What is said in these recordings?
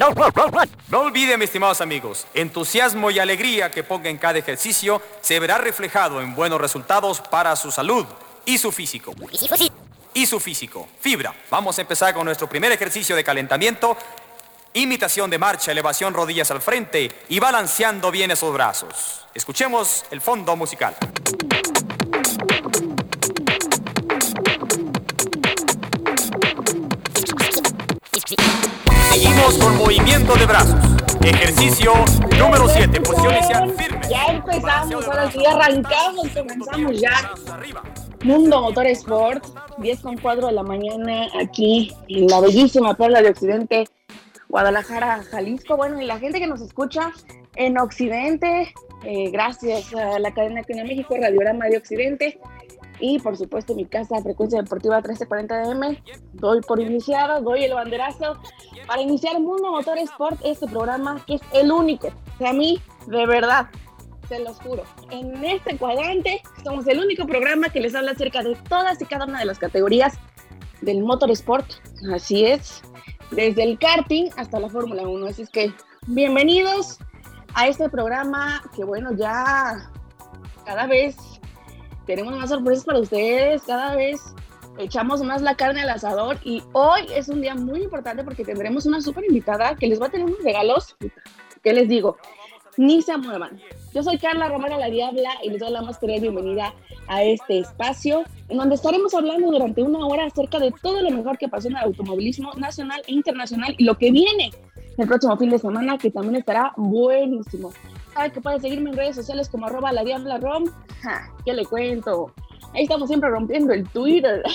No, no olviden, mis estimados amigos, entusiasmo y alegría que ponga en cada ejercicio se verá reflejado en buenos resultados para su salud y su físico. Y su físico. Fibra. Vamos a empezar con nuestro primer ejercicio de calentamiento. Imitación de marcha, elevación rodillas al frente y balanceando bien esos brazos. Escuchemos el fondo musical. Seguimos con movimiento de brazos. Ejercicio número 7. Posiciones firmes. Ya empezamos, ahora sí arrancamos, comenzamos ya. Mundo Motor Sport, 10 con 4 de la mañana aquí en la bellísima Puebla de Occidente, Guadalajara, Jalisco. Bueno, y la gente que nos escucha en Occidente, eh, gracias a la cadena que en México, Radiorama de Occidente, y por supuesto mi casa Frecuencia Deportiva 1340M. Doy por iniciado, doy el banderazo para iniciar Mundo Motor Sport, este programa que es el único, que a mí, de verdad, se los juro, en este cuadrante somos el único programa que les habla acerca de todas y cada una de las categorías del motorsport. Así es, desde el karting hasta la Fórmula 1. Así es que bienvenidos a este programa que bueno, ya cada vez tenemos más sorpresas para ustedes, cada vez echamos más la carne al asador y hoy es un día muy importante porque tendremos una súper invitada que les va a tener unos regalos. ¿Qué les digo? Ni se muevan. Yo soy Carla Romana La Diabla y les doy la más cordial bienvenida a este espacio en donde estaremos hablando durante una hora acerca de todo lo mejor que pasó en el automovilismo nacional e internacional y lo que viene el próximo fin de semana que también estará buenísimo. Que puede seguirme en redes sociales como arroba la diabla rom. ¿Qué le cuento? Ahí estamos siempre rompiendo el Twitter.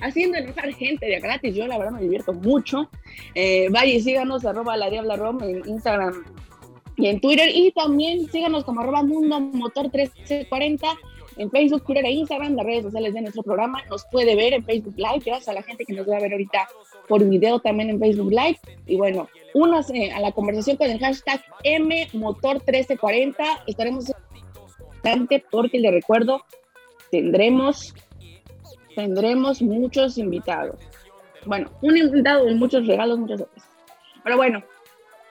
haciendo enojar gente de gratis. Yo la verdad me divierto mucho. Eh, vaya y síganos arroba la diabla rom en Instagram y en Twitter. Y también síganos como arroba mundo motor 1340 en Facebook, Twitter e Instagram, las redes sociales de nuestro programa. Nos puede ver en Facebook Live, gracias a la gente que nos va a ver ahorita por video también en Facebook Live. Y bueno, únase a la conversación con el hashtag MMotor1340. Estaremos porque le recuerdo, tendremos, tendremos muchos invitados. Bueno, un invitado y muchos regalos, muchas veces. Pero bueno,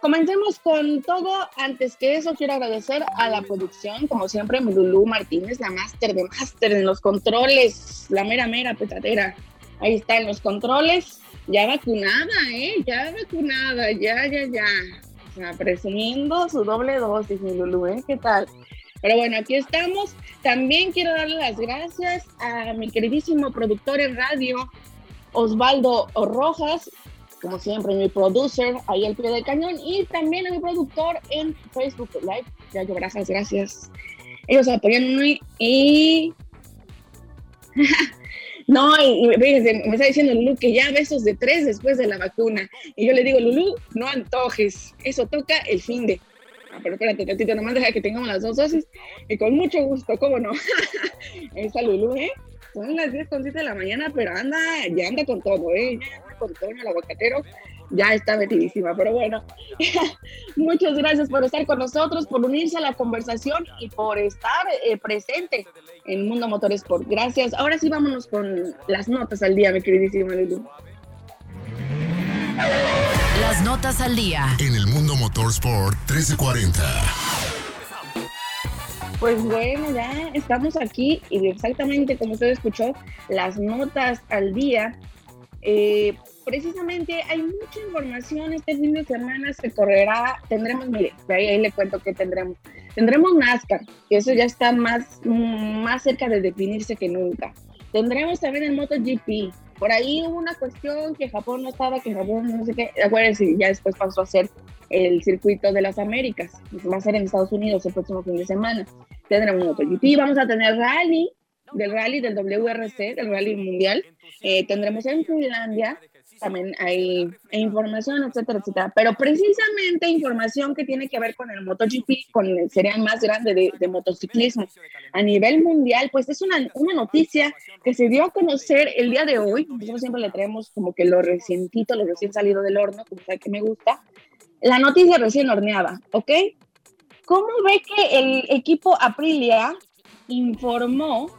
Comencemos con todo. Antes que eso, quiero agradecer a la producción, como siempre, Lulú Martínez, la máster de máster en los controles, la mera, mera petatera. Ahí está en los controles, ya vacunada, ¿eh? Ya vacunada, ya, ya, ya. O sea, presumiendo su doble dosis, mi Lulú, ¿eh? ¿Qué tal? Pero bueno, aquí estamos. También quiero darle las gracias a mi queridísimo productor en radio, Osvaldo Rojas, como siempre, mi producer ahí al pie del cañón y también a mi productor en Facebook Live. Ya yo, gracias, gracias. Ellos apoyándome y. no, y, me está diciendo Lulu que ya besos de tres después de la vacuna. Y yo le digo, Lulu, no antojes, eso toca el fin de. Ah, pero espérate, tatito, nomás deja que tengamos las dos dosis. Y con mucho gusto, ¿cómo no? Esa Lulu, ¿eh? Son las 10 con de la mañana, pero anda, ya anda con todo, ¿eh? Con Toño el aguacatero, ya está metidísima. Pero bueno, muchas gracias por estar con nosotros, por unirse a la conversación y por estar eh, presente en Mundo Motorsport. Gracias. Ahora sí, vámonos con las notas al día, mi queridísima Lulu. Las notas al día. En el Mundo Motorsport 1340. Pues bueno, ya estamos aquí y exactamente como usted escuchó, las notas al día eh, precisamente hay mucha información este fin de semana, se correrá, tendremos, mire, ahí, le cuento que tendremos. Tendremos NASCAR, que eso ya está más, más cerca de definirse que nunca. Tendremos también el MotoGP. Por ahí hubo una cuestión que Japón no estaba, que Japón no sé qué. Acuérdense, ya después pasó a ser el circuito de las Américas. Va a ser en Estados Unidos el próximo fin de semana. Tendremos MotoGP, vamos a tener rally, del rally del WRC, del rally mundial. Eh, tendremos en Finlandia también hay información, etcétera, etcétera. Pero precisamente información que tiene que ver con el MotoGP, con el serial más grande de, de, motociclismo a nivel mundial, pues es una, una, noticia que se dio a conocer el día de hoy. Nosotros siempre le traemos como que lo recientito, lo recién salido del horno, como sabe que me gusta. La noticia recién horneada, ¿ok? ¿Cómo ve que el equipo Aprilia informó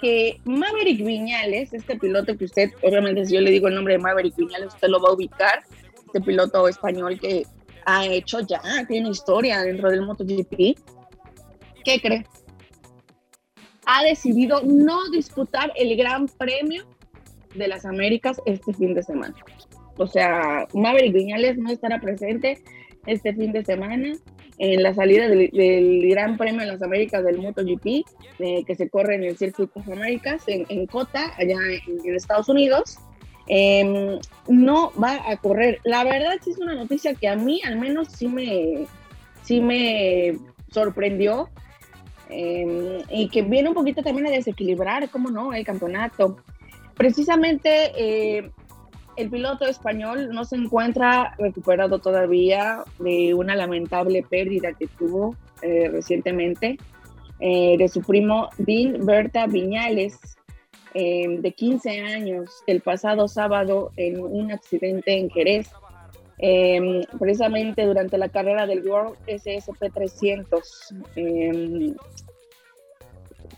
que Maverick Viñales, este piloto que usted, obviamente si yo le digo el nombre de Maverick Viñales, usted lo va a ubicar, este piloto español que ha hecho ya, tiene historia dentro del MotoGP, ¿qué cree? Ha decidido no disputar el Gran Premio de las Américas este fin de semana. O sea, Maverick Viñales no estará presente este fin de semana en la salida del, Gran Premio de las Américas del MotoGP, eh, que se corre en el Circuito de Américas, en, en Cota, allá en, Estados Unidos. Em, no va a correr. La verdad sí es una noticia que a mí al menos sí me, sí me sorprendió em, y que viene un poquito también a desequilibrar, ¿cómo no?, el campeonato. Precisamente eh, el piloto español no se encuentra recuperado todavía de una lamentable pérdida que tuvo eh, recientemente eh, de su primo Dean Berta Viñales, em, de 15 años, el pasado sábado en un accidente en Jerez, precisamente durante la carrera del World SSP 300. Em,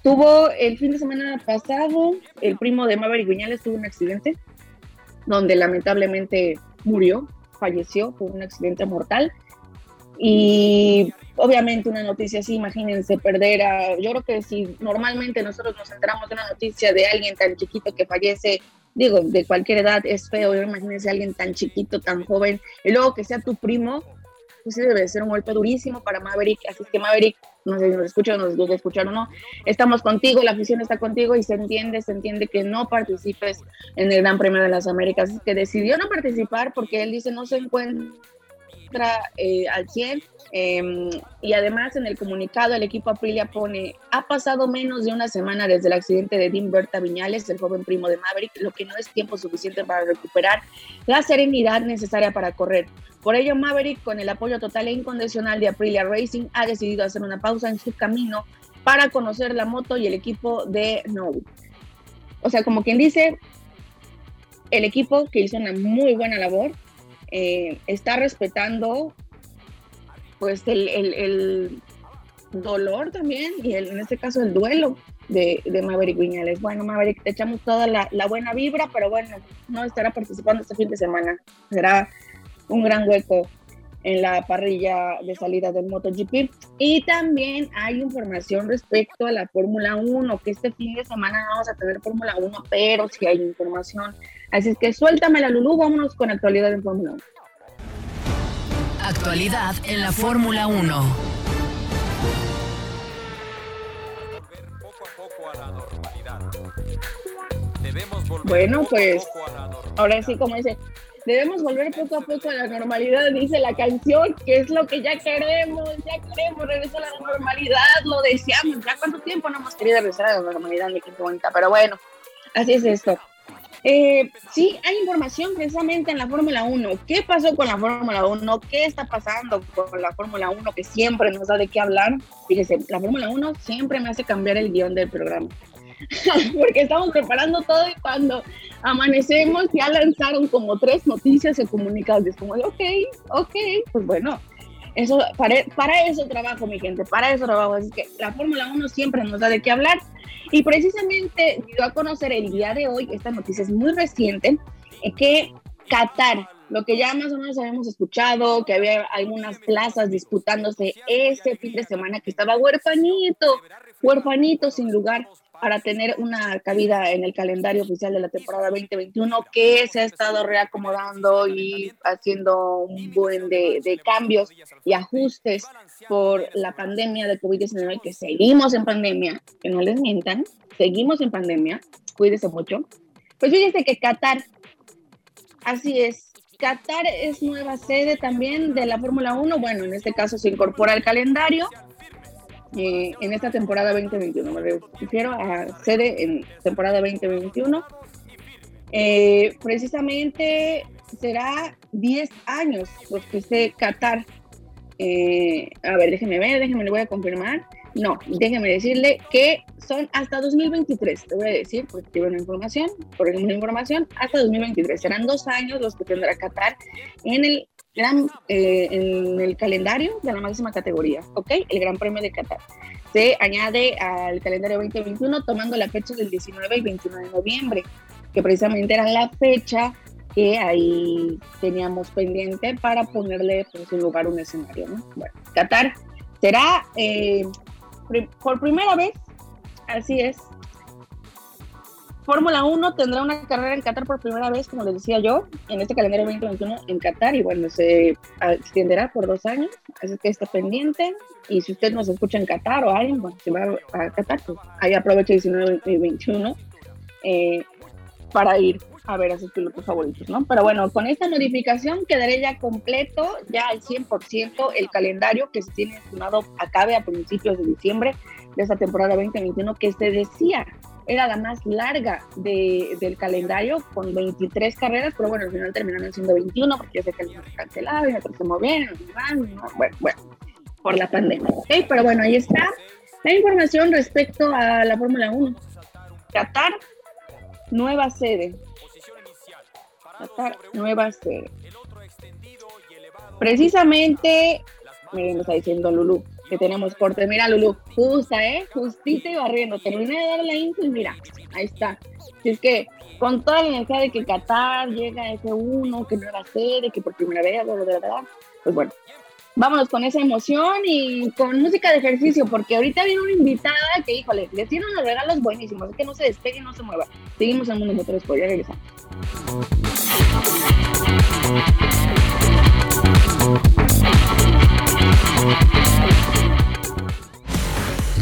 tuvo el fin de semana pasado, el primo de Maverick Viñales tuvo un accidente donde lamentablemente murió, falleció por un accidente mortal. Y obviamente una noticia así, imagínense perder a, yo creo que si normalmente nosotros nos enteramos de una noticia de alguien tan chiquito que fallece, digo, de cualquier edad es feo, imagínense alguien tan chiquito, tan joven, y luego que sea tu primo, pues debe ser un golpe durísimo para Maverick, así que Maverick, no sé si nos escucha o nos gusta escuchar o no, estamos contigo, la afición está contigo y se entiende, se entiende que no participes en el Gran Premio de las Américas, que decidió no participar porque él dice no se encuentra eh, al 100 em, y además en el comunicado el equipo Aprilia pone ha pasado menos de una semana desde el accidente de Dean Berta Viñales, el joven primo de Maverick, lo que no es tiempo suficiente para recuperar la serenidad necesaria para correr. Por ello, Maverick, con el apoyo total e incondicional de Aprilia Racing, ha decidido hacer una pausa en su camino para conocer la moto y el equipo de No. O sea, como quien dice, el equipo que hizo una muy buena labor eh, está respetando pues el, dolor también y en este caso el duelo de, Maverick Viñales. Bueno, Maverick, te echamos toda la, la, buena vibra, pero bueno, no estará participando este fin de semana. Será un gran hueco en la parrilla de salida del MotoGP. Y también hay información respecto a la Fórmula 1, que este fin de semana vamos a tener Fórmula 1, pero sí hay información. Así es que suéltame la Lulú, vámonos con actualidad en Fórmula 1. Actualidad en la Fórmula 1. Bueno, pues ahora sí, como dice, debemos volver poco a poco a la normalidad, dice la canción, que es lo que ya queremos, ya queremos regresar a la normalidad, lo deseamos, ya cuánto tiempo no hemos querido regresar a la normalidad, mi bonita, pero bueno, así es esto. Eh, sí, hay información precisamente en la Fórmula 1. ¿Qué pasó con la Fórmula 1? ¿Qué está pasando con la Fórmula 1 que siempre nos da de qué hablar? Fíjese, la Fórmula 1 siempre me hace cambiar el guion del programa. porque estamos preparando todo y cuando amanecemos ya lanzaron como tres noticias o comunicados. Es como, ok, ok, pues bueno, eso, para, para, eso trabajo, mi gente, para eso trabajo. Así que la Fórmula 1 siempre nos da de qué hablar. Y precisamente dio a conocer el día de hoy, esta noticia es muy reciente, que Qatar, lo que ya más o menos habíamos escuchado, que había algunas plazas disputándose ese fin de semana que estaba huerfanito, huerfanito sin lugar para tener una cabida en el calendario oficial de la temporada 2021 que se ha estado reacomodando y haciendo un buen de, de cambios y ajustes por la pandemia de COVID-19, que seguimos en pandemia, que no les mientan, seguimos en pandemia, cuídese mucho. Pues fíjense que Qatar, así es, Qatar es nueva sede también de la Fórmula 1, bueno, en este caso se incorpora al calendario eh, en esta temporada 2021. Me refiero a sede en temporada 2021. Eh, precisamente será 10 años los que esté Qatar. Eh, a ver, déjeme ver, déjeme, le voy a confirmar. No, déjeme decirle que son hasta 2023, te voy a decir, porque tengo una información, por ejemplo, información, hasta 2023. Serán dos años los que tendrá Qatar en el gran, eh, en el calendario de la máxima categoría, ¿ok? El Gran Premio de Qatar. Se añade al calendario 2021 tomando la fecha del 19 y 29 de noviembre, que precisamente era la fecha que ahí teníamos pendiente para ponerle pues, en lugar un escenario, ¿no? Bueno, Qatar será eh, por primera vez, así es, Fórmula 1 tendrá una carrera en Qatar por primera vez, como les decía yo, en este calendario 2021 en Qatar y bueno, se extenderá por dos años, así que está pendiente y si usted nos escucha en Qatar o alguien, bueno, se va a Qatar, pues ahí aprovecha 19 y 21 eh, para ir a ver a sus pilotos favoritos, ¿no? Pero bueno, con esta modificación quedaré ya completo, ya al 100% el calendario que se tiene estimado acabe a principios de diciembre de esta temporada 2021 que se decía era la más larga del calendario, con 23 carreras, pero bueno, al final terminaron siendo 21 porque ya se cancelaron otros se movieron, bueno, bueno, por la pandemia. Pero bueno, ahí está la información respecto a la Fórmula 1. Qatar, nueva sede. Qatar, nueva sede. Precisamente, miren, me está diciendo Lulu, que tenemos corte. Mira, Lulu, justa, ¿eh? Justita y barriendo. Terminé de dar la info y mira, ahí está. Si es que con toda la energía de que Qatar llega a F1, que no era sede, que por primera vez, bla, bla, bla, pues bueno, vámonos con esa emoción y con música de ejercicio, porque ahorita viene una invitada que, híjole, les tiene unos regalos buenísimos, es que no se despegue, no se mueva. Seguimos en Mundo Motores, pues ya regresamos.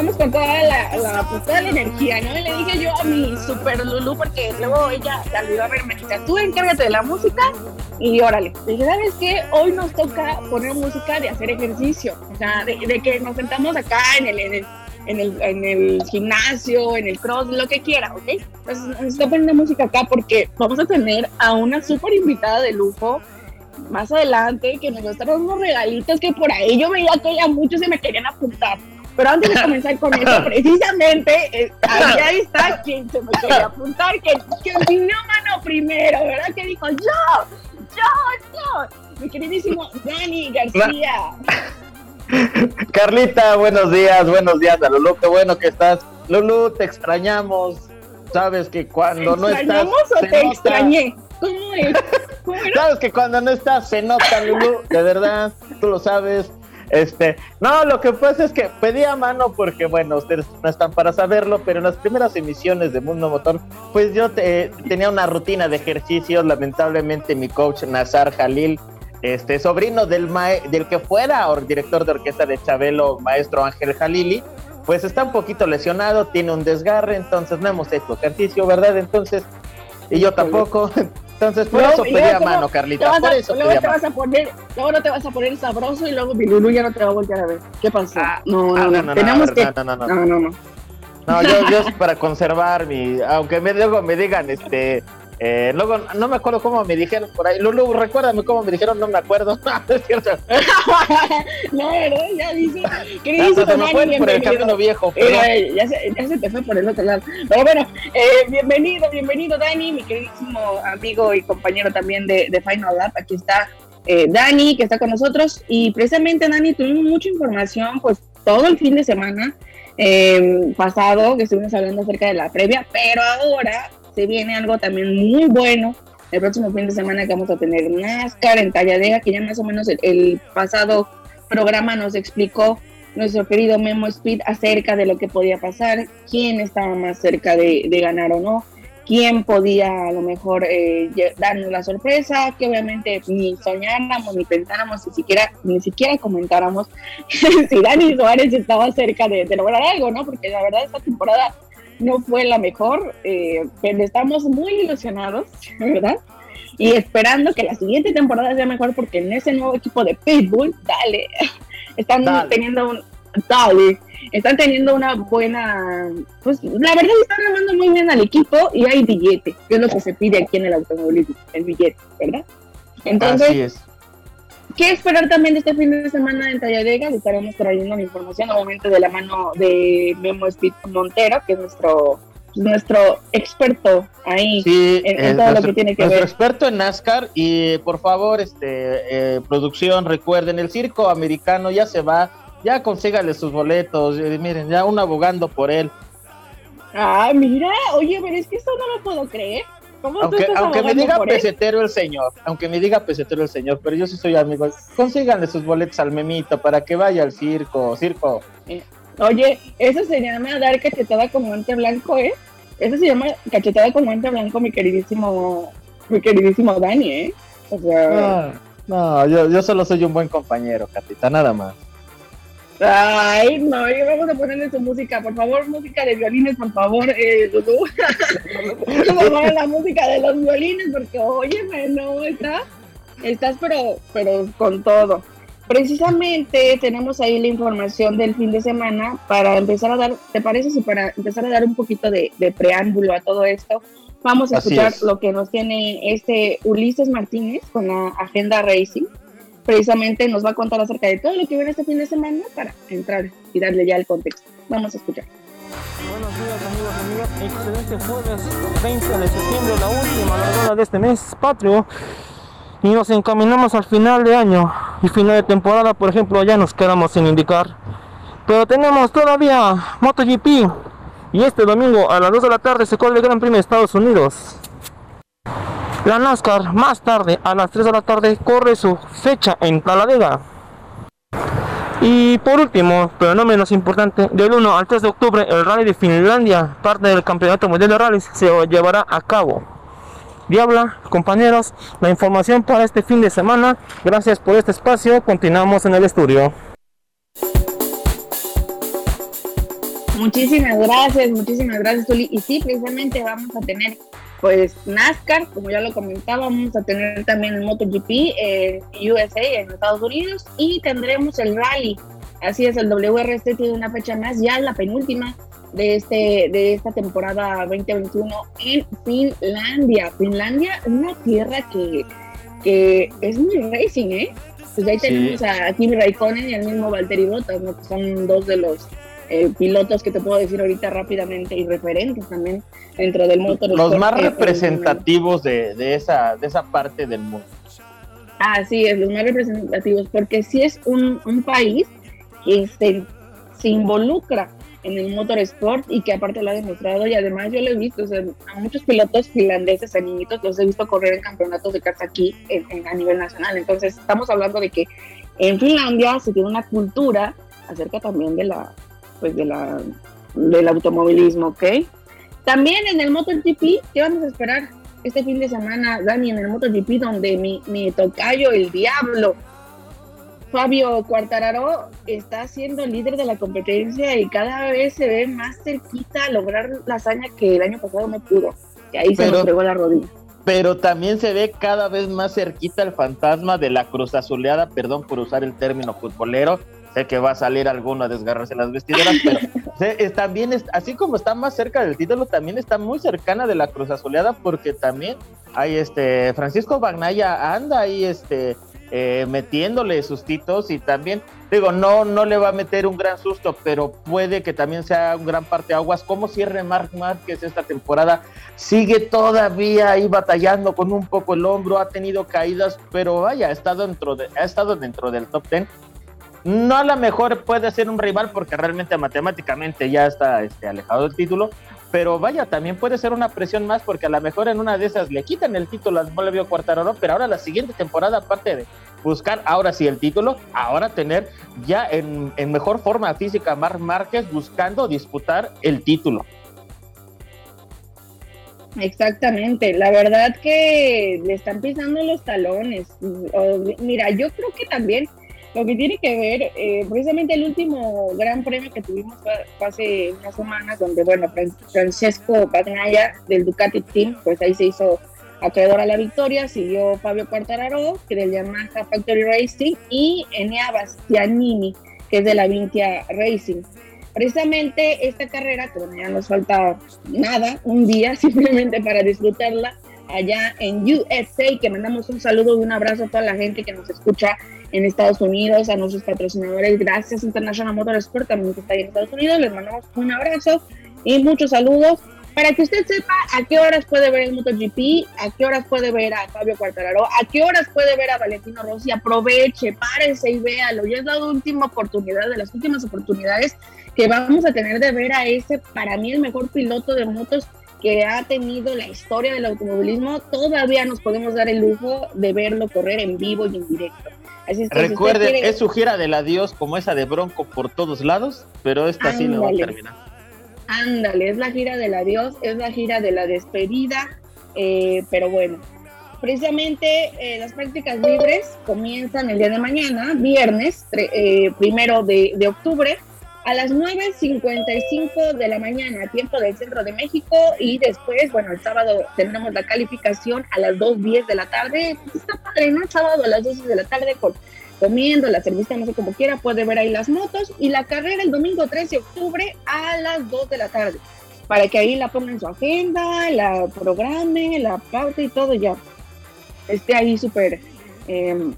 Empezamos con toda la, la, pues, la energía, ¿no? Y le dije yo a mi super Lulu, porque luego ella se olvidó a verme, tú encárgate de la música y órale. Le dije, ¿sabes qué? Hoy nos toca poner música de hacer ejercicio, o sea, de, que nos sentamos acá en el, en el en el, en el, gimnasio, en el cross, lo que quiera, ¿ok? Entonces nos está poniendo música acá porque vamos a tener a una súper invitada de lujo más adelante que nos va a estar dando regalitos que por ahí yo veía que ya muchos se me querían apuntar. Pero antes de comenzar con eso, precisamente, eh, ahí, está quien se me quería apuntar, que, que vino mano primero, ¿verdad? Que dijo, yo, yo, yo. Mi queridísimo Dani García. Carlita, buenos días, buenos días a Lulu, qué bueno que estás. Lulu, te extrañamos. Sabes que cuando no estás. o te extrañé? ¿Cómo es? Sabes que cuando no estás se nota, Lulu, de verdad, tú lo sabes. Este, no, lo que pasa es que pedí a mano porque, bueno, ustedes no están para saberlo, pero en las primeras emisiones de Mundo Motor, pues yo tenía una rutina de ejercicios. Lamentablemente, mi coach Nazar Jalil, este sobrino del, del que fuera director de orquesta de Chabelo, maestro Ángel Jalili, pues está un poquito lesionado, tiene un desgarre, entonces no hemos hecho ejercicio, ¿verdad? Entonces, y yo tampoco. Entonces, por eso pedí a mano, Carlita. Por eso luego te vas a poner, luego no te vas a poner sabroso y luego mi Lulu ya no te va a voltear a ver. ¿Qué pasó? Ah, no, no, no, no, Tenemos que... no, no, no, no, no, no. No, yo, yo es para conservar mi, aunque me, luego me digan, este, eh, luego, no me acuerdo cómo me dijeron por ahí. Lulu, recuérdame cómo me dijeron, no me acuerdo. no, es cierto. no, ¿verdad? Ya dice. ¿Qué dice se me fue por el camino viejo. Eh, ya, se, ya se te fue por el otro lado. Pero bueno, eh, bienvenido, bienvenido, Dani, mi queridísimo amigo y compañero también de, de Final Lab. Aquí está eh, Dani, que está con nosotros. Y precisamente, Dani, tuvimos mucha información, pues todo el fin de semana. Eh, pasado que estuvimos hablando acerca de la previa, pero ahora se viene algo también muy bueno el próximo fin de semana que vamos a tener NASCAR en Talladega, que ya más o menos el, pasado programa nos explicó nuestro querido Memo Speed acerca de lo que podía pasar, quién estaba más cerca de, ganar o no, quién podía a lo mejor eh, darnos la sorpresa, que obviamente ni soñáramos, ni pensáramos, ni siquiera, ni siquiera comentáramos si Dani Suárez estaba cerca de, de lograr algo, ¿no? Porque la verdad esta temporada no fue la mejor, eh, pero estamos muy ilusionados, ¿verdad? Y esperando que la siguiente temporada sea mejor porque en ese nuevo equipo de Pitbull, dale, están teniendo un, dale, están teniendo una buena, pues la verdad están armando muy bien al equipo y hay billete, que es lo que se pide aquí en el automovilismo, el billete, ¿verdad? Entonces, Así es. ¿Qué esperar también de este fin de semana en Talladega? Le estaremos trayendo la información, obviamente, de la mano de Memo Speed Montero, que es nuestro nuestro experto ahí en, todo lo que tiene que nuestro experto en NASCAR y por favor este eh, producción recuerden el circo americano ya se va ya consígale sus boletos miren ya un abogando por él. Ah mira oye pero es que eso no lo puedo creer aunque, me diga pesetero el señor, aunque me diga pesetero el señor, pero yo sí soy amigo, consíganle sus boletos al memito para que vaya al circo, circo. Eh, oye, eso se llama dar cachetada con guante blanco, ¿eh? Eso se llama cachetada con guante blanco, mi queridísimo, mi queridísimo Dani, ¿eh? O sea... No, yo, yo solo soy un buen compañero, Catita, nada más. Ay, no, vamos a ponerle su música, por favor, música de violines, por favor, eh, la música de los violines, porque óyeme, no, está, estás pero, pero con todo. Precisamente tenemos ahí la información del fin de semana para empezar a dar, ¿te parece? Si para empezar a dar un poquito de, preámbulo a todo esto, vamos a escuchar lo que nos tiene este Ulises Martínez con la Agenda Racing precisamente nos va a contar acerca de todo lo que viene este fin de semana para entrar y darle ya el contexto. Vamos a escuchar. Buenos días amigos y amigas, excelente jueves 20 de septiembre, la última largada de este mes patrio y nos encaminamos al final de año y final de temporada, por ejemplo, ya nos quedamos sin indicar. Pero tenemos todavía MotoGP y este domingo a las 2 de la tarde se corre el Gran Premio de Estados Unidos. La NASCAR más tarde, a las 3 de la tarde, corre su fecha en Taladega. Y por último, pero no menos importante, del 1 al 3 de octubre el Rally de Finlandia, parte del Campeonato Mundial de Rallys, se llevará a cabo. Diabla, compañeros, la información para este fin de semana. Gracias por este espacio. Continuamos en el estudio. Muchísimas gracias, muchísimas gracias, Tuli. Y sí, precisamente vamos a tener pues NASCAR, como ya lo comentaba, vamos a tener también el MotoGP en USA, en Estados Unidos, y tendremos el rally. Así es, el WRC tiene una fecha más, ya la penúltima de, este, de esta temporada 2021 en Finlandia. Finlandia, una tierra que, que es muy racing, ¿eh? Pues ahí tenemos a Kimi Raikkonen y al mismo Valtteri Bottas, ¿no? que son dos de los eh, pilotos que te puedo decir ahorita rápidamente y referentes también dentro del motor. Los más representativos de, de, esa, de esa parte del mundo. Así es, los más representativos, porque si es un, un país que se, se involucra en el motorsport y que aparte lo ha demostrado y además yo lo he visto, o sea, a muchos pilotos finlandeses, a niñitos, los he visto correr en campeonatos de karts aquí en, a nivel nacional. Entonces estamos hablando de que en Finlandia se tiene una cultura acerca también de la, pues de la, del automovilismo, ¿ok? También en el MotoGP, ¿qué vamos a esperar este fin de semana, Dani, en el MotoGP, donde mi, mi tocayo, el diablo, Fabio Cuartararo, está siendo líder de la competencia y cada vez se ve más cerquita a lograr la hazaña que el año pasado no pudo, que ahí se nos pegó la rodilla. Pero también se ve cada vez más cerquita el fantasma de la cruz azuleada, perdón por usar el término futbolero, sé que va a salir alguno a desgarrarse las vestiduras, pero también así como está más cerca del título, también está muy cercana de la Cruz Azuleada, porque también hay este Francisco Bagnaya anda ahí este eh, metiéndole sustitos y también digo no no le va a meter un gran susto pero puede que también sea un gran parte aguas como cierre Marc Márquez esta temporada sigue todavía ahí batallando con un poco el hombro ha tenido caídas pero vaya ha estado dentro de, ha estado dentro del top ten no a lo mejor puede ser un rival porque realmente matemáticamente ya está este, alejado del título, pero vaya, también puede ser una presión más porque a lo mejor en una de esas le quitan el título a vio Cuartararo, pero ahora la siguiente temporada, aparte de buscar ahora sí el título, ahora tener ya en, mejor forma física Mar Márquez buscando disputar el título. Exactamente, la verdad que le están pisando los talones. Mira, yo creo que también lo que tiene que ver, eh, precisamente el último gran premio que tuvimos fue, hace unas semanas, donde, bueno, Francesco Bagnaia del Ducati Team, pues ahí se hizo acreedor a la victoria, siguió Fabio Quartararo, que del Yamaha Factory Racing, y Enea Bastianini, que es de la Vintia Racing. Precisamente esta carrera, que ya nos falta nada, un día simplemente para disfrutarla allá en USA, que mandamos un saludo y un abrazo a toda la gente que nos escucha en Estados Unidos, a nuestros patrocinadores, gracias International Motorsport, también que está ahí en Estados Unidos, les mandamos un abrazo y muchos saludos. Para que usted sepa a qué horas puede ver el MotoGP, a qué horas puede ver a Fabio Quartararo, a qué horas puede ver a Valentino Rossi, aproveche, párese y véalo, ya es la última oportunidad, de las últimas oportunidades que vamos a tener de ver a ese, para mí, el mejor piloto de motos que ha tenido la historia del automovilismo, todavía nos podemos dar el lujo de verlo correr en vivo y en directo. Así es Recuerden, es su gira del adiós como esa de Bronco por todos lados, pero esta sí no va a terminar. Ándale, es la gira del adiós, es la gira de la despedida, eh, pero bueno, precisamente eh, las prácticas libres comienzan el día de mañana, viernes, eh, primero de, de octubre, a las 9.55 de la mañana, tiempo del centro de México, y después, bueno, el sábado tendremos la calificación a las 2.10 de la tarde. Está padre, ¿no? El sábado a las 12 de la tarde con, comiendo, la cerveza, no sé cómo quiera, puede ver ahí las motos, y la carrera el domingo 13 de octubre a las 2 de la tarde, para que ahí la pongan en su agenda, la programe, la pauta y todo ya esté ahí súper eh,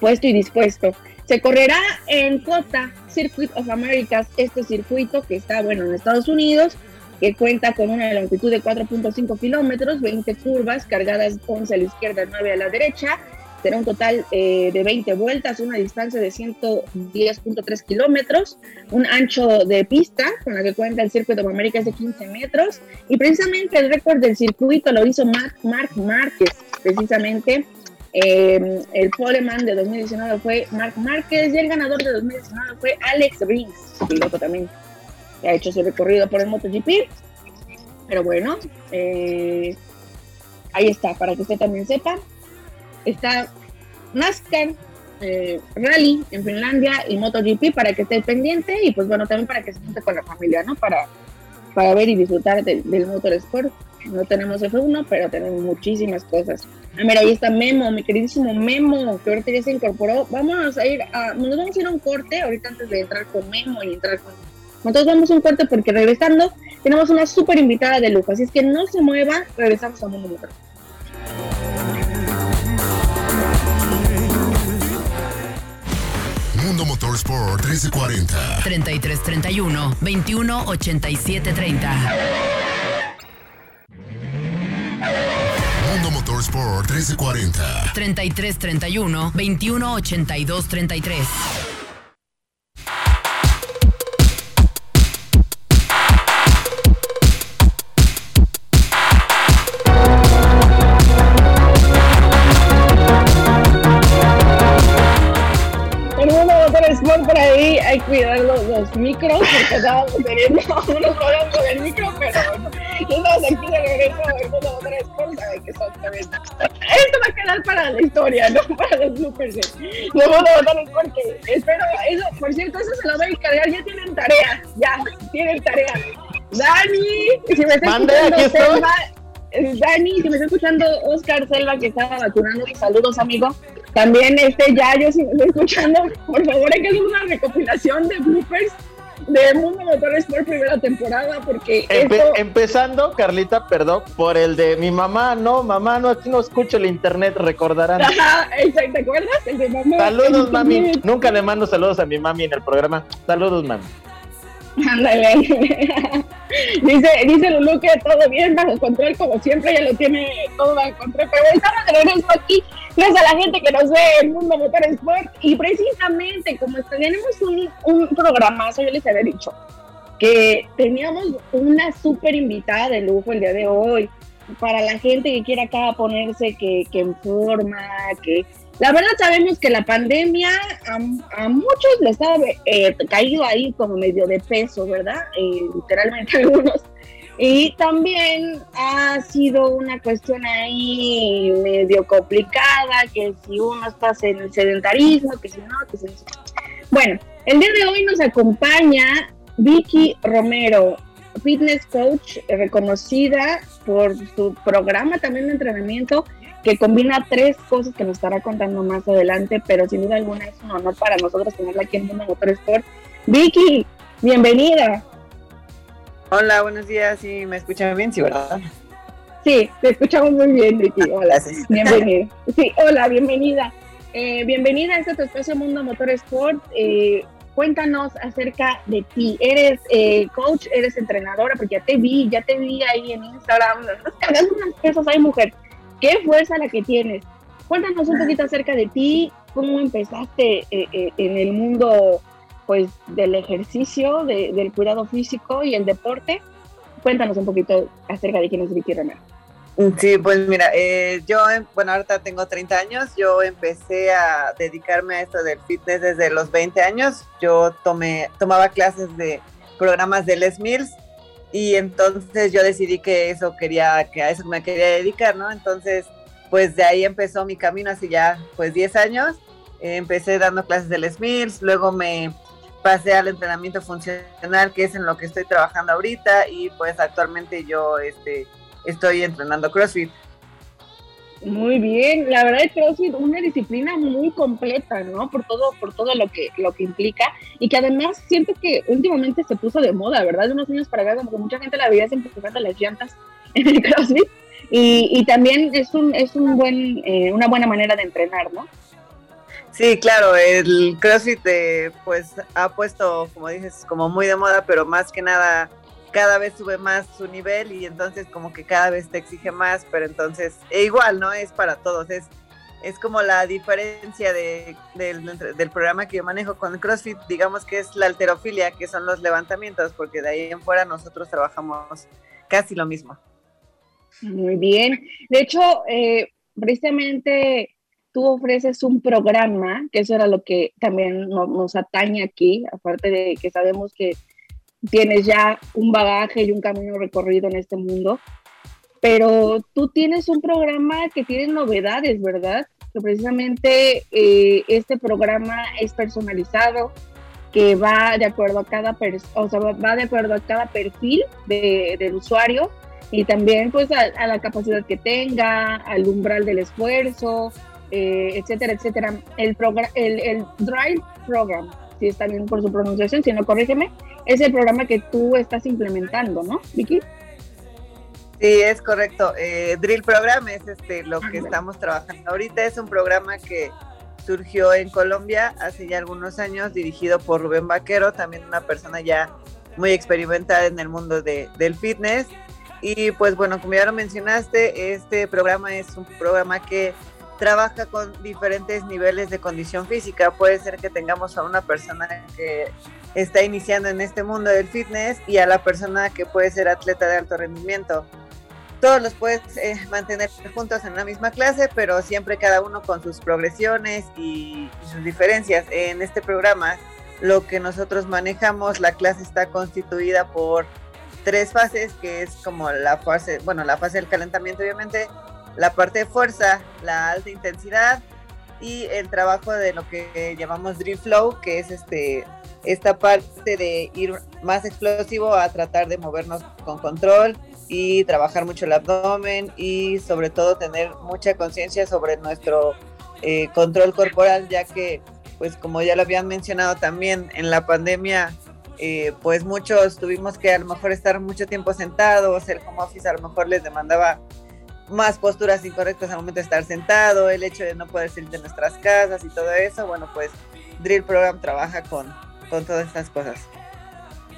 puesto y dispuesto. Se correrá en COTA, Circuit of Americas, este circuito que está, bueno, en Estados Unidos, que cuenta con una longitud de 4.5 kilómetros, 20 curvas cargadas 11 a la izquierda, 9 a la derecha. Será un total eh, de 20 vueltas, una distancia de 110.3 kilómetros, un ancho de pista con la que cuenta el Circuito of Americas de 15 metros. Y precisamente el récord del circuito lo hizo Mark Márquez, precisamente eh, el poleman de 2019 fue Marc Márquez y el ganador de 2019 fue Alex Rins, piloto también, que ha hecho su recorrido por el MotoGP. Pero bueno, eh, ahí está, para que usted también sepa. Está NASCAR eh, Rally en Finlandia y MotoGP para que esté pendiente y pues bueno, también para que se junte con la familia, ¿no? Para, para ver y disfrutar del motorsport. No tenemos F1, pero tenemos muchísimas cosas. Ah, mira, ahí está Memo, mi queridísimo Memo, que ahorita ya se incorporó. Vamos a ir a, nos vamos a ir a un corte ahorita antes de entrar con Memo y entrar con... Entonces vamos a un corte porque regresando tenemos una súper invitada de lujo, así es que no se mueva, regresamos a Mundo Motor. Mundo Motorsport 1340 3331 218730 Motorsport 1340. 3331 2182 33. por ahí hay que cuidar los, los micros porque estábamos teniendo unos problemas con el micro, pero bueno, estamos aquí de regreso que son también. Esto va a quedar para la historia, no para los bloopers de Mundo Motor Sport, que espero, eso, por cierto, eso se lo voy a encargar, ya tienen tarea, ya, tienen tarea. Dani, si me está escuchando, Selva, eh, Dani, si me está escuchando Oscar Selva que estaba vacunando, saludos amigo. También este ya yo si me estoy escuchando, por favor hay que hacer una recopilación de bloopers de Mundo Motores por primera temporada porque empezando Carlita perdón por el de mi mamá no mamá no aquí no escucho el internet recordarán Ajá, ¿te acuerdas? el de mamá saludos mami nunca le mando saludos a mi mami en el programa saludos mami Ándale. dice, dice Lulu que todo bien bajo control, como siempre, ya lo tiene todo bajo control. Pero estamos de regreso aquí, gracias a la gente que nos ve el mundo motor sport. Y precisamente, como tenemos un, un programazo, yo les había dicho que teníamos una súper invitada de lujo el día de hoy. Para la gente que quiera acá ponerse que, que en forma, que la verdad sabemos que la pandemia a, muchos les ha eh, caído ahí como medio de peso, ¿verdad? Eh, literalmente algunos. Y también ha sido una cuestión ahí medio complicada, que si uno está en el sedentarismo, que si no, que si no. Bueno, el día de hoy nos acompaña Vicky Romero, fitness coach reconocida por su programa también de entrenamiento que combina tres cosas que nos estará contando más adelante, pero sin duda alguna es un honor para nosotros tenerla aquí en Mundo Motor Sport. Vicky, bienvenida. Hola, buenos días. ¿Sí me escuchan bien? Sí, ¿verdad? Sí, te escuchamos muy bien, Vicky. Hola, bienvenida. Sí, hola, bienvenida. Eh, bienvenida a este tu espacio Mundo Motor Sport. Eh, cuéntanos acerca de ti. Eres eh, coach, eres entrenadora, porque ya te vi, ya te vi ahí en Instagram. Estás unas cosas hay mujer qué fuerza la que tienes. Cuéntanos un poquito acerca de ti, cómo empezaste en el mundo pues del ejercicio, del cuidado físico y el deporte. Cuéntanos un poquito acerca de quién es Vicky Romero. Sí, pues mira, eh, yo, bueno, ahorita tengo 30 años, yo empecé a dedicarme a esto del fitness desde los 20 años, yo tomé, tomaba clases de programas de Les Mills y entonces yo decidí que eso quería, que a eso me quería dedicar, ¿no? Entonces, pues de ahí empezó mi camino hace ya pues 10 años. empecé dando clases de Les Mills, luego me pasé al entrenamiento funcional, que es en lo que estoy trabajando ahorita, y pues actualmente yo este, estoy entrenando CrossFit. Muy bien, la verdad es es una disciplina muy completa, ¿no? Por todo, por todo lo que, lo que implica y que además siento que últimamente se puso de moda, ¿verdad? De unos años para acá, como que mucha gente la veía empujando las llantas en el CrossFit y, y también es un, es un buen, eh, una buena manera de entrenar, ¿no? Sí, claro, el CrossFit eh, pues ha puesto, como dices, como muy de moda, pero más que nada cada vez sube más su nivel y entonces como que cada vez te exige más, pero entonces e igual, ¿no? Es para todos, es, es como la diferencia de, del, programa que yo manejo con CrossFit, digamos que es la alterofilia, que son los levantamientos, porque de ahí en fuera nosotros trabajamos casi lo mismo. Muy bien. De hecho, eh, precisamente tú ofreces un programa, que eso era lo que también nos atañe aquí, aparte de que sabemos que tienes ya un bagaje y un camino recorrido en este mundo, pero tú tienes un programa que tiene novedades, ¿verdad? Que precisamente eh, este programa es personalizado, que va de acuerdo a cada, o sea, va de acuerdo a cada perfil del usuario y también pues a, la capacidad que tenga, al umbral del esfuerzo, eh, etcétera, etcétera. El, el, el Drive Program si está bien por su pronunciación, si no, corrígeme, es el programa que tú estás implementando, ¿no, Vicky? Sí, es correcto. Eh, Drill Program es este, lo que estamos trabajando ahorita. Es un programa que surgió en Colombia hace ya algunos años, dirigido por Rubén Vaquero, también una persona ya muy experimentada en el mundo de, del fitness. Y pues bueno, como ya lo mencionaste, este programa es un programa que trabaja con diferentes niveles de condición física. Puede ser que tengamos a una persona que está iniciando en este mundo del fitness y a la persona que puede ser atleta de alto rendimiento. Todos los puedes eh, mantener juntos en la misma clase, pero siempre cada uno con sus progresiones y, sus diferencias. En este programa, lo que nosotros manejamos, la clase está constituida por tres fases, que es como la fase, bueno, la fase del calentamiento obviamente, la parte de fuerza, la alta intensidad y el trabajo de lo que llamamos Dream Flow, que es este esta parte de ir más explosivo a tratar de movernos con control y trabajar mucho el abdomen y sobre todo tener mucha conciencia sobre nuestro eh, control corporal, ya que pues como ya lo habían mencionado también en la pandemia, eh, pues muchos tuvimos que a lo mejor estar mucho tiempo sentados, el home office a lo mejor les demandaba más posturas incorrectas al momento de estar sentado, el hecho de no poder salir de nuestras casas y todo eso, bueno, pues Drill Program trabaja con, con todas estas cosas.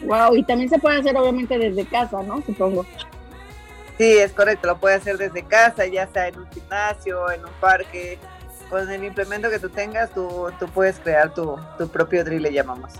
Wow, y también se puede hacer obviamente desde casa, ¿no? Supongo. Sí, es correcto, lo puede hacer desde casa, ya sea en un gimnasio, en un parque, con el implemento que tú tengas, tú, tú puedes crear tu, tu propio drill, le llamamos.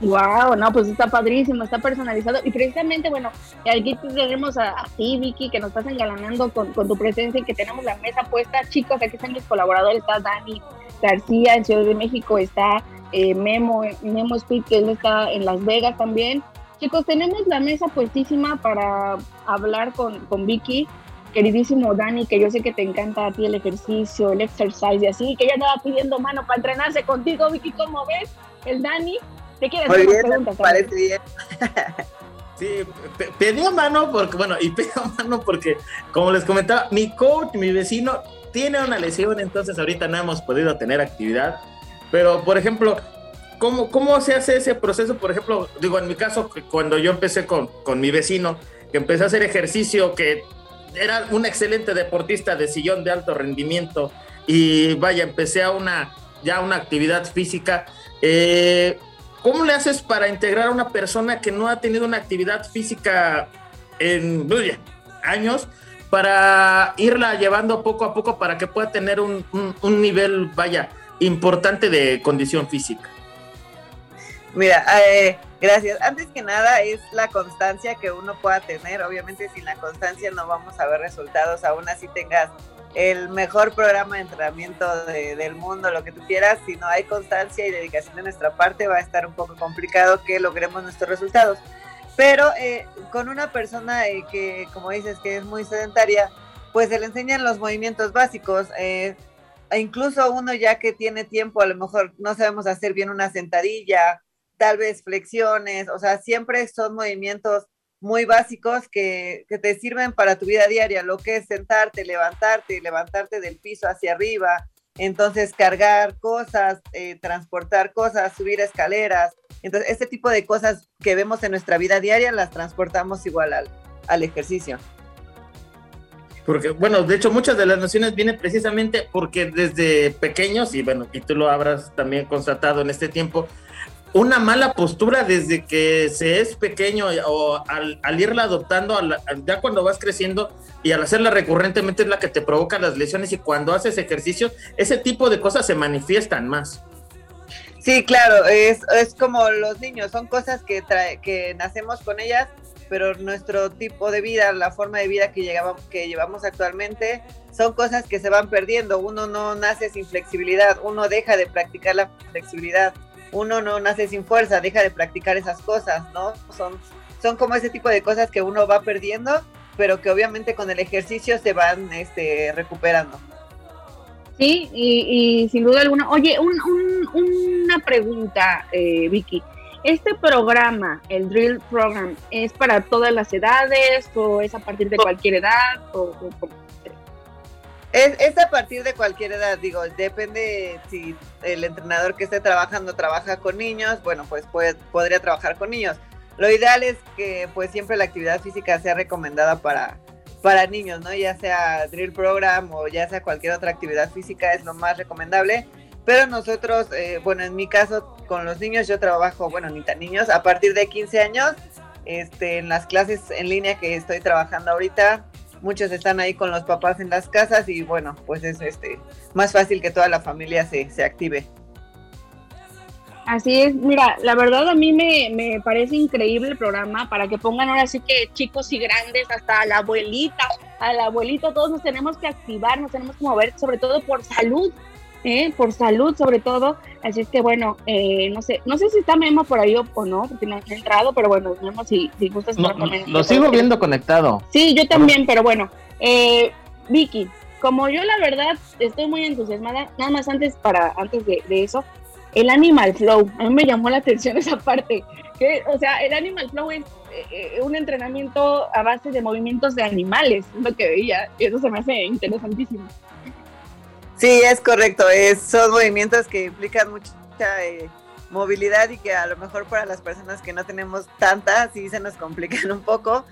Wow, no, pues está padrísimo, está personalizado. Y precisamente, bueno, aquí tenemos a, ti, Vicky, que nos estás engalanando con, con, tu presencia y que tenemos la mesa puesta. Chicos, aquí están los colaboradores, está Dani García en Ciudad de México, está eh, Memo, Memo Speed, que él está en Las Vegas también. Chicos, tenemos la mesa puestísima para hablar con, con Vicky queridísimo Dani, que yo sé que te encanta a ti el ejercicio, el exercise y así, que ella estaba pidiendo mano para entrenarse contigo, Vicky, ¿cómo ves? El Dani, ¿te quieres hacer preguntas? Parece bien. Sí, pedí mano porque, bueno, y pedí mano porque, como les comentaba, mi coach, mi vecino, tiene una lesión, entonces ahorita no hemos podido tener actividad. Pero, por ejemplo, ¿cómo, cómo se hace ese proceso? Por ejemplo, digo, en mi caso, cuando yo empecé con, con mi vecino, que empecé a hacer ejercicio, que era un excelente deportista de sillón de alto rendimiento y vaya, empecé a una, ya una actividad física. Eh, ¿Cómo le haces para integrar a una persona que no ha tenido una actividad física en años para irla llevando poco a poco para que pueda tener un, un nivel, vaya, importante de condición física? Mira, eh, gracias. Antes que nada es la constancia que uno pueda tener. Obviamente sin la constancia no vamos a ver resultados, aún así tengas el mejor programa de entrenamiento del mundo, lo que tú quieras, si no hay constancia y dedicación de nuestra parte va a estar un poco complicado que logremos nuestros resultados. Pero eh, con una persona eh, que, como dices, que es muy sedentaria, pues se le enseñan los movimientos básicos. e incluso uno ya que tiene tiempo, a lo mejor no sabemos hacer bien una sentadilla tal vez flexiones, o sea, siempre son movimientos muy básicos que, te sirven para tu vida diaria, lo que es sentarte, levantarte, levantarte del piso hacia arriba, entonces cargar cosas, eh, transportar cosas, subir escaleras. Entonces, este tipo de cosas que vemos en nuestra vida diaria las transportamos igual al, al ejercicio. Porque, bueno, de hecho, muchas de las nociones vienen precisamente porque desde pequeños, y bueno, y tú lo habrás también constatado en este tiempo, una mala postura desde que se es pequeño o al, irla adoptando, ya cuando vas creciendo y al hacerla recurrentemente es la que te provoca las lesiones y cuando haces ejercicio, ese tipo de cosas se manifiestan más. Sí, claro, es, es como los niños, son cosas que, que nacemos con ellas, pero nuestro tipo de vida, la forma de vida que, llegamos, que llevamos actualmente, son cosas que se van perdiendo. Uno no nace sin flexibilidad, uno deja de practicar la flexibilidad uno no nace sin fuerza, deja de practicar esas cosas, ¿no? Son, son como ese tipo de cosas que uno va perdiendo, pero que obviamente con el ejercicio se van este, recuperando. Sí, y, sin duda alguna. Oye, una pregunta, eh, Vicky. ¿Este programa, el Drill Program, es para todas las edades o es a partir de cualquier edad? O, es, a partir de cualquier edad, digo, depende si el entrenador que esté trabajando trabaja con niños, bueno, pues podría trabajar con niños. Lo ideal es que pues siempre la actividad física sea recomendada para, para niños, ¿no? Ya sea drill program o ya sea cualquier otra actividad física es lo más recomendable. Pero nosotros, eh, bueno, en mi caso con los niños yo trabajo, bueno, ni tan niños, a partir de 15 años, este, en las clases en línea que estoy trabajando ahorita, muchos están ahí con los papás en las casas y bueno, pues es este más fácil que toda la familia se, se active. Así es, mira, la verdad a mí me, me, parece increíble el programa para que pongan ahora sí que chicos y grandes, hasta a la abuelita, al abuelito, todos nos tenemos que activar, nos tenemos que mover, sobre todo por salud, ¿eh? por salud sobre todo. Así es que bueno, eh, no sé, no sé si está Memo por ahí o, no, porque no he entrado, pero bueno, Memo, si, si gustas. No, lo sigo viendo conectado. Sí, yo también, pero bueno, eh, Vicky, como yo la verdad estoy muy entusiasmada, nada más antes para antes de, eso, el Animal Flow, a mí me llamó la atención esa parte, que, o sea, el Animal Flow es un entrenamiento a base de movimientos de animales, es lo que veía, y eso se me hace interesantísimo. Sí, es correcto. Es, son movimientos que implican mucha eh, movilidad y que a lo mejor para las personas que no tenemos tanta, sí se nos complican un poco.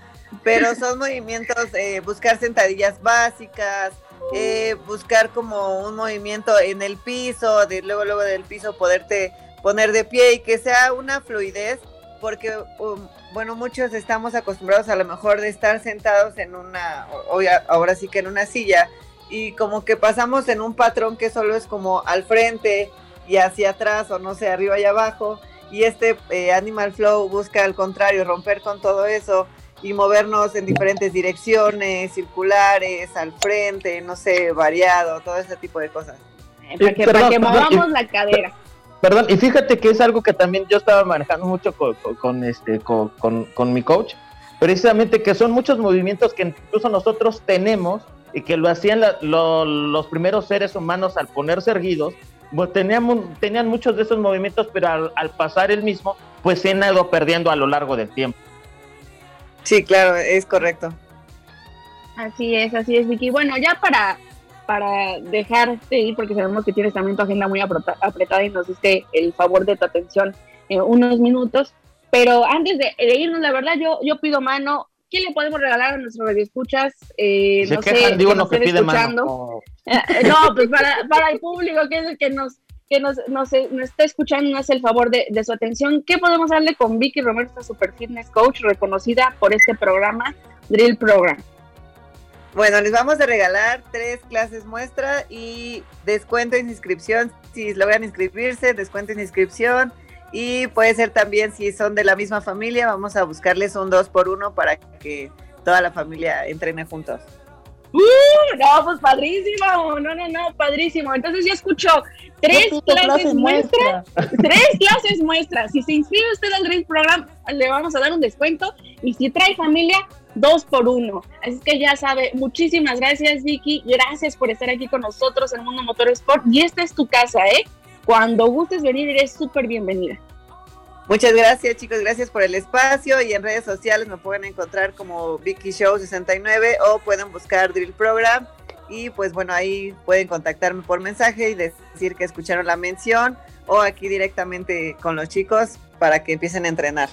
Pero son movimientos, eh, buscar sentadillas básicas, eh, buscar como un movimiento en el piso, de luego, luego del piso poderte poner de pie y que sea una fluidez, porque, um, bueno, muchos estamos acostumbrados a lo mejor de estar sentados en una, ahora sí que en una silla y como que pasamos en un patrón que solo es como al frente y hacia atrás o no sé, arriba y abajo y este eh, Animal Flow busca al contrario romper con todo eso y movernos en diferentes direcciones, circulares, al frente, no sé, variado, todo ese tipo de cosas. Eh, para que, para que movamos la cadera. Perdón, y fíjate que es algo que también yo estaba manejando mucho con, con este, con, con, mi coach, precisamente que son muchos movimientos que incluso nosotros tenemos y que lo hacían los primeros seres humanos al ponerse erguidos, pues teníamos, tenían muchos de esos movimientos, pero al, al pasar el mismo, pues se han ido perdiendo a lo largo del tiempo. Sí, claro, es correcto. Así es, así es, Vicky. Bueno, ya para, para dejarte ir, porque sabemos que tienes también tu agenda muy apretada y nos diste el favor de tu atención en unos minutos. Pero antes de, irnos, la verdad, yo, yo pido mano. ¿Qué le podemos regalar a nuestros radioescuchas? Eh, no sé, que nos que pide Mano. Eh, no, pues para, para el público, que es el que nos que nos, nos, está escuchando, nos hace el favor de, su atención. ¿Qué podemos darle con Vicky Romero, esta super fitness coach reconocida por este programa, Drill Program? Bueno, les vamos a regalar tres clases muestra y descuento en inscripción. Si logran inscribirse, descuento en inscripción. Y puede ser también, si son de la misma familia, vamos a buscarles un dos por uno para que toda la familia entrene juntos. ¡Uh! No, pues padrísimo, no, no, no, padrísimo. Entonces ya escuchó tres clases muestras, tres clases muestras. Si se inscribe usted al Dream Program, le vamos a dar un descuento. Y si trae familia, dos por uno. Así que ya sabe, muchísimas gracias, Vicky. Gracias por estar aquí con nosotros en Mundo Motor Sport. Y esta es tu casa, ¿eh? Cuando gustes venir, eres súper bienvenida. Muchas gracias chicos, gracias por el espacio y en redes sociales me pueden encontrar como Vicky Show 69 o pueden buscar Drill Program y pues bueno, ahí pueden contactarme por mensaje y decir que escucharon la mención o aquí directamente con los chicos para que empiecen a entrenar.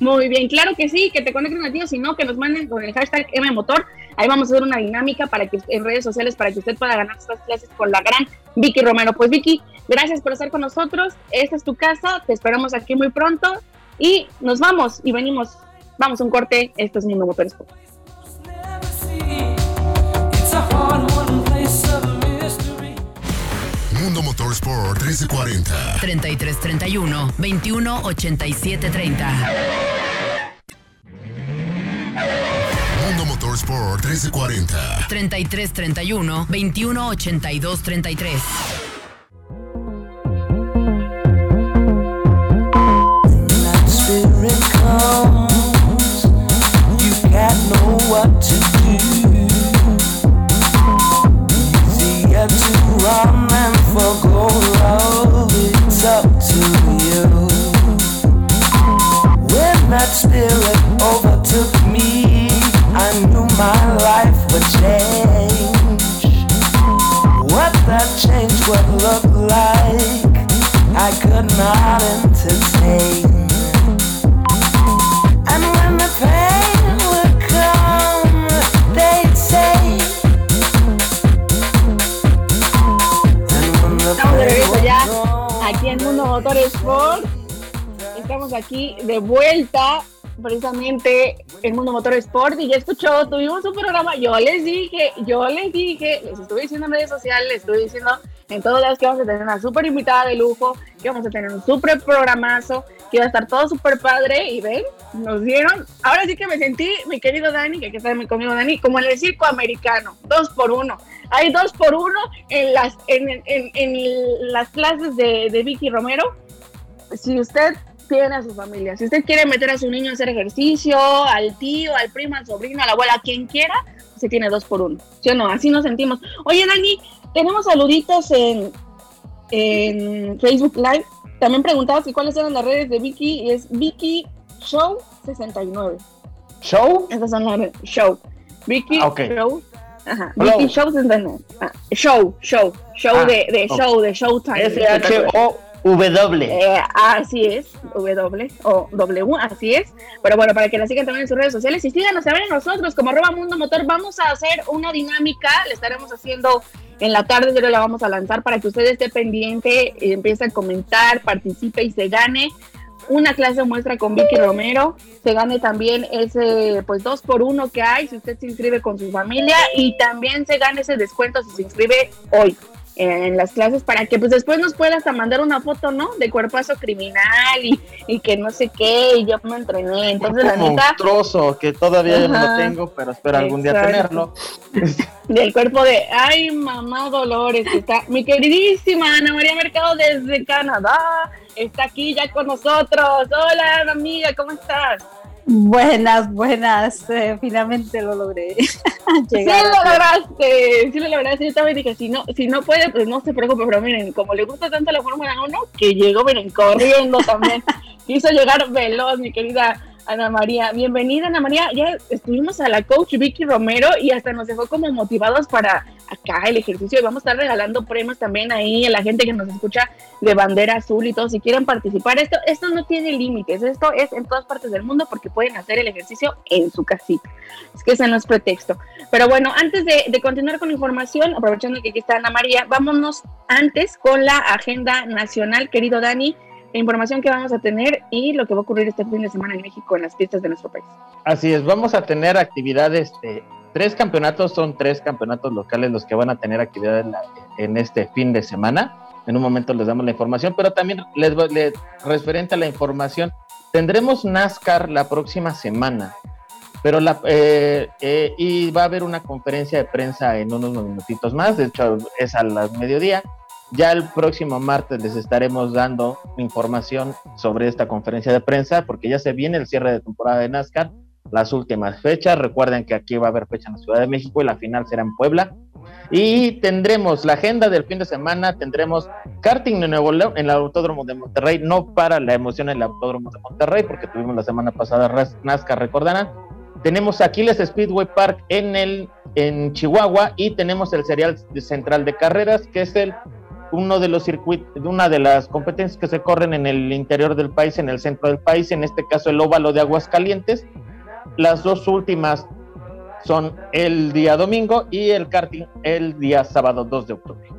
Muy bien, claro que sí, que te conecten a ti o si no, que nos manden con el hashtag MMotor. Ahí vamos a hacer una dinámica para que en redes sociales para que usted pueda ganar estas clases con la gran Vicky Romero. Pues Vicky, gracias por estar con nosotros. Esta es tu casa, te esperamos aquí muy pronto y nos vamos y venimos. Vamos a un corte, esto es Mundo Motorsport. Mundo Motorsport 1340 3331 218730 Mundo Motorsport 1340 3331 218233 You got Estamos de regreso ya aquí en Mundo Motor Sport. Estamos aquí de vuelta precisamente en Mundo Motor Sport. Y ya escuchó, tuvimos un programa, yo les dije, yo les dije, les estuve diciendo en redes sociales, les estuve diciendo en todos lados que vamos a tener una súper invitada de lujo, que vamos a tener un súper programazo, que va a estar todo súper padre y ven, nos dieron, ahora sí que me sentí, mi querido Dani, que aquí está conmigo Dani, como en el circo americano, dos por uno hay dos por uno en las, en, en, las clases de, de Vicky Romero. Si usted tiene a su familia, si usted quiere meter a su niño a hacer ejercicio, al tío, al primo, al sobrino, a la abuela, quien quiera, se tiene dos por uno. ¿Sí o no? Así nos sentimos. Oye, Dani, tenemos saluditos en, en Facebook Live. También preguntabas que cuáles eran las redes de Vicky y es Vicky Show 69. ¿Show? Esas son las redes. Show. Vicky ah, Show Ajá. Vicky Show, ah, show, show, show ah, de, de show, de Showtime. S-H-O-W. Eh, así es, W o W, así es. Pero bueno, para que la sigan también en sus redes sociales y síganos también nosotros como arroba Mundo Motor. Vamos a hacer una dinámica, le estaremos haciendo en la tarde, pero la vamos a lanzar para que usted esté pendiente, empiece a comentar, participe y se gane una clase muestra con Vicky Romero, se gane también ese pues dos por uno que hay si usted se inscribe con su familia y también se gane ese descuento si se inscribe hoy. En las clases para que pues después nos puedas mandar una foto, ¿no? De cuerpazo criminal y, y que no sé qué, y yo me entrené. Entonces, la neta. monstruoso que todavía no lo tengo, pero espero algún día tenerlo. Del cuerpo de, ay, mamá Dolores, está mi queridísima Ana María Mercado desde Canadá, está aquí ya con nosotros. Hola, amiga, ¿cómo estás? Buenas, buenas. Eh, finalmente lo logré. sí lo lograste, sí lo lograste. Yo también dije, si no, si no puede, pues no se preocupe, pero miren, como le gusta tanto la Fórmula 1, que llegó, miren, corriendo también. Quiso llegar veloz, mi querida Ana María. Bienvenida, Ana María. Ya estuvimos a la coach Vicky Romero y hasta nos dejó como motivados para acá el ejercicio y vamos a estar regalando premios también ahí a la gente que nos escucha de bandera azul y todo. Si quieren participar, esto, esto no tiene límites. Esto es en todas partes del mundo porque pueden hacer el ejercicio en su casita. Es que ese no es pretexto. Pero bueno, antes de, de continuar con la información, aprovechando que aquí está Ana María, vámonos antes con la agenda nacional, querido Dani información que vamos a tener y lo que va a ocurrir este fin de semana en México en las fiestas de nuestro país. Así es, vamos a tener actividades, de tres campeonatos, son tres campeonatos locales los que van a tener actividad en, este fin de semana. En un momento les damos la información, pero también les, les referente a la información, tendremos NASCAR la próxima semana pero eh, eh, y va a haber una conferencia de prensa en unos minutitos más, de hecho es a las mediodía, ya el próximo martes les estaremos dando información sobre esta conferencia de prensa porque ya se viene el cierre de temporada de NASCAR, las últimas fechas. Recuerden que aquí va a haber fecha en la Ciudad de México y la final será en Puebla. Y tendremos la agenda del fin de semana, tendremos karting de Nuevo León en el Autódromo de Monterrey, no para la emoción en el Autódromo de Monterrey porque tuvimos la semana pasada NASCAR, recordarán. Tenemos Aquiles Speedway Park en el en Chihuahua y tenemos el serial central de carreras que es el uno de los circuitos, una de las competencias que se corren en el interior del país, en el centro del país, en este caso el óvalo de Aguascalientes. Las dos últimas son el día domingo y el karting el día sábado 2 de octubre.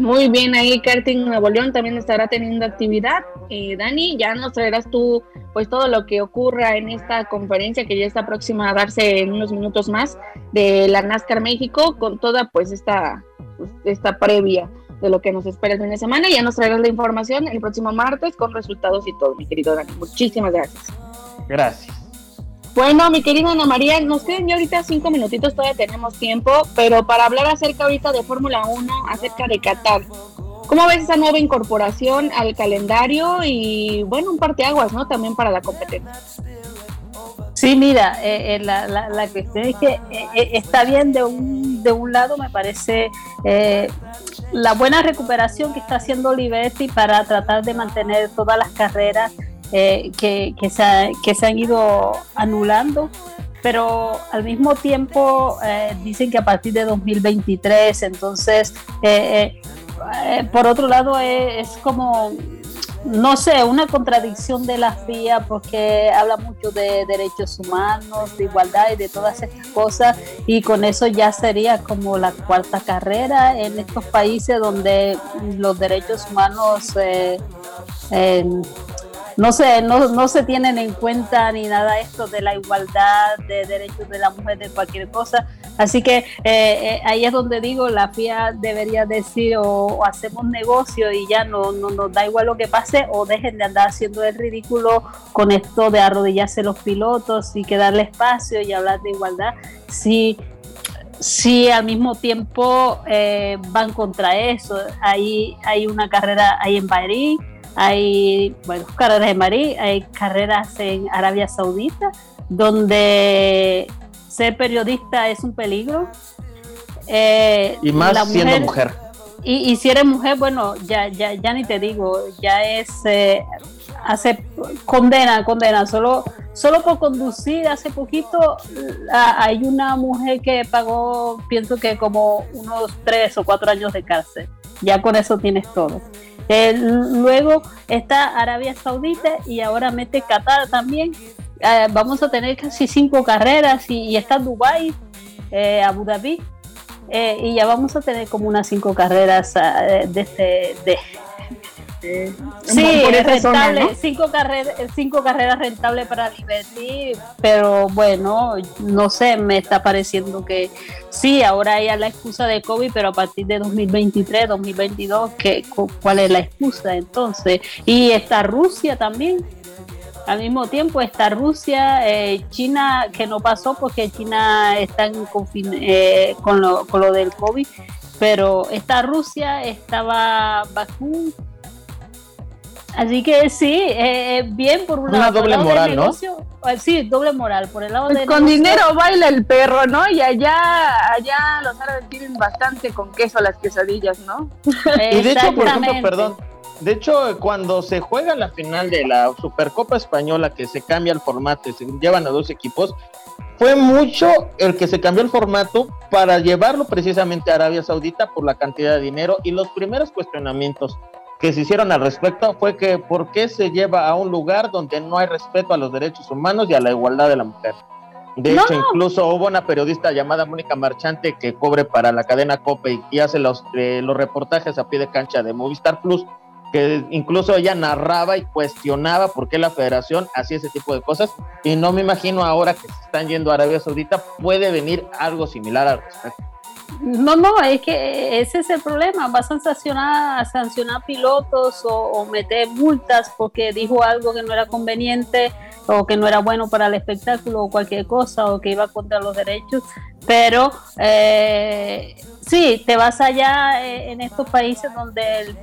Muy bien, ahí Karting Nuevo León también estará teniendo actividad. Eh, Dani, ya nos traerás tú pues todo lo que ocurra en esta conferencia que ya está próxima a darse en unos minutos más de la NASCAR México con toda pues esta pues, esta previa de lo que nos espera el fin de semana. Ya nos traerás la información el próximo martes con resultados y todo, mi querido Dani. Muchísimas gracias. Gracias. Bueno, mi querida Ana María, nos quedan ya ahorita cinco minutitos, todavía tenemos tiempo, pero para hablar acerca ahorita de Fórmula 1, acerca de Qatar. ¿Cómo ves esa nueva incorporación al calendario y, bueno, un parteaguas, ¿no? También para la competencia. Sí, mira, eh, eh, la, la, cuestión es que eh, está bien de un, de un lado, me parece la buena recuperación que está haciendo Olivetti para tratar de mantener todas las carreras que, que, se, que se han ido anulando pero al mismo tiempo dicen que a partir de 2023, entonces, por otro lado, es, como no sé, una contradicción de la FIA porque habla mucho de derechos humanos, de igualdad y de todas estas cosas y con eso ya sería como la cuarta carrera en estos países donde los derechos humanos eh, no sé, no, no se tienen en cuenta ni nada esto de la igualdad de derechos de la mujer, de cualquier cosa. Así que eh, eh, ahí es donde digo, la FIA debería decir o, hacemos negocio y ya no, no nos da igual lo que pase o dejen de andar haciendo el ridículo con esto de arrodillarse los pilotos y que darle espacio y hablar de igualdad. Si si al mismo tiempo eh, van contra eso. Hay, hay una carrera ahí en Bahrein, hay bueno, carreras en Marí, hay carreras en Arabia Saudita, donde ser periodista es un peligro. Eh, y más siendo mujer. Y, si eres mujer, bueno, ya, ya, ya ni te digo, ya es, eh, hace, condena, condena, solo, solo por conducir, hace poquito hay una mujer que pagó, pienso que como unos tres o cuatro años de cárcel, ya con eso tienes todo. Eh, luego está Arabia Saudita y ahora mete Qatar también. Eh, vamos a tener casi cinco carreras y, está Dubai, eh, Abu Dhabi. y ya vamos a tener como unas cinco carreras de, este, de, Eh, sí, por rentable, cinco, carreras, cinco carreras rentables para Liberty, pero bueno, no sé, me está pareciendo que sí, ahora hay la excusa de COVID, pero a partir de 2023, 2022, ¿qué, ¿cuál es la excusa entonces? Y está Rusia también, al mismo tiempo está Rusia, eh, China, que no pasó porque China está en eh, con, lo, con lo del COVID, pero está Rusia, estaba Bakú. Así que sí, eh, bien por un Una doble moral, ¿no? Eh, sí, doble moral. Por el lado pues Con dinero baila el perro, ¿no? Y allá, allá los árabes tienen bastante con queso las quesadillas, ¿no? y de hecho, por ejemplo, perdón, de hecho, cuando se juega la final de la Supercopa Española, que se cambia el formato y se llevan a dos equipos, fue mucho el que se cambió el formato para llevarlo precisamente a Arabia Saudita por la cantidad de dinero y los primeros cuestionamientos que se hicieron al respecto fue que por qué se lleva a un lugar donde no hay respeto a los derechos humanos y a la igualdad de la mujer. De hecho, incluso hubo una periodista llamada Mónica Marchante que cobre para la cadena COPE y, hace los, eh, los reportajes a pie de cancha de Movistar Plus que incluso ella narraba y cuestionaba por qué la federación hacía ese tipo de cosas y no me imagino ahora que se están yendo a Arabia Saudita puede venir algo similar al respecto. No, no, es que ese es el problema. Vas a sancionar, sancionar pilotos o, meter multas porque dijo algo que no era conveniente o que no era bueno para el espectáculo o cualquier cosa o que iba contra los derechos. Pero eh, sí, te vas allá eh, en estos países donde el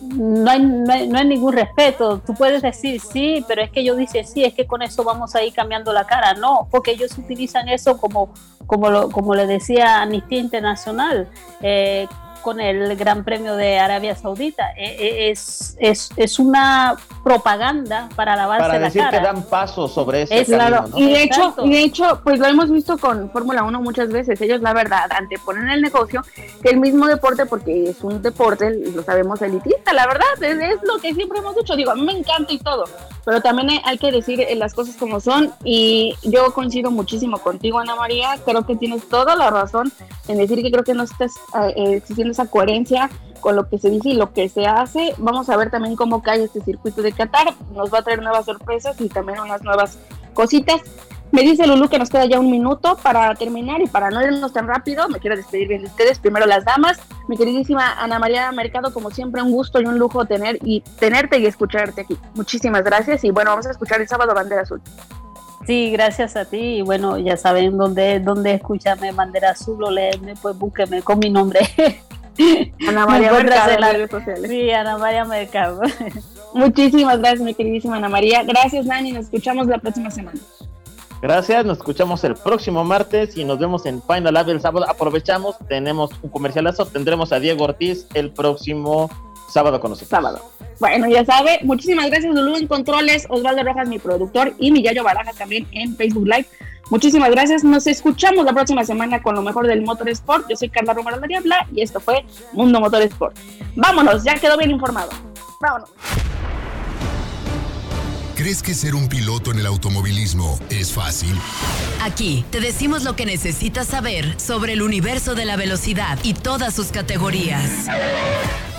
no hay, no hay, ningún respeto. Tú puedes decir sí, pero es que yo dice sí, es que con eso vamos a ir cambiando la cara. No, porque ellos utilizan eso como, como, lo, como le decía Amnistía Internacional. Eh, con el Gran Premio de Arabia Saudita. E, e, es, es, es una propaganda para lavarse para decir que dan pasos sobre ese claro. Y de hecho, y de hecho, pues lo hemos visto con Fórmula 1 muchas veces. Ellos, la verdad, anteponen el negocio que el mismo deporte, porque es un deporte, lo sabemos, elitista, la verdad, es, lo que siempre hemos dicho. Digo, a mí me encanta y todo, pero también hay que decir las cosas como son. Y yo coincido muchísimo contigo, Ana María. Creo que tienes toda la razón en decir que creo que no estás eh, existiendo esa coherencia con lo que se dice y lo que se hace. Vamos a ver también cómo cae este circuito de Qatar. Nos va a traer nuevas sorpresas y también unas nuevas cositas. Me dice Lulu que nos queda ya un minuto para terminar y para no irnos tan rápido, me quiero despedir bien de ustedes. Primero las damas, mi queridísima Ana María Mercado, como siempre un gusto y un lujo tener y tenerte y escucharte aquí. Muchísimas gracias y bueno, vamos a escuchar el sábado Bandera Azul. Sí, gracias a ti. Y bueno, ya saben dónde, dónde escucharme Bandera Azul o leerme, pues búsqueme con mi nombre. Ana María Mercado en las redes sociales. Sí, Ana María Mercado. Muchísimas gracias, mi queridísima Ana María. Gracias, Nani. Nos escuchamos la próxima semana. Gracias, nos escuchamos el próximo martes y nos vemos en Final Lab el sábado. Aprovechamos, tenemos un comercialazo, tendremos a Diego Ortiz el próximo sábado con nosotros. Sábado. Bueno, ya sabe, muchísimas gracias Lulú Controles, Osvaldo Rojas, mi productor, y mi Yayo Baraja también en Facebook Live. Muchísimas gracias. Nos escuchamos la próxima semana con lo mejor del Motor Sport. Yo soy Carla Romero la Diabla y esto fue Mundo Motor Sport. Vámonos, ya quedó bien informado. Vámonos. ¿Crees que ser un piloto en el automovilismo es fácil? Aquí te decimos lo que necesitas saber sobre el universo de la velocidad y todas sus categorías.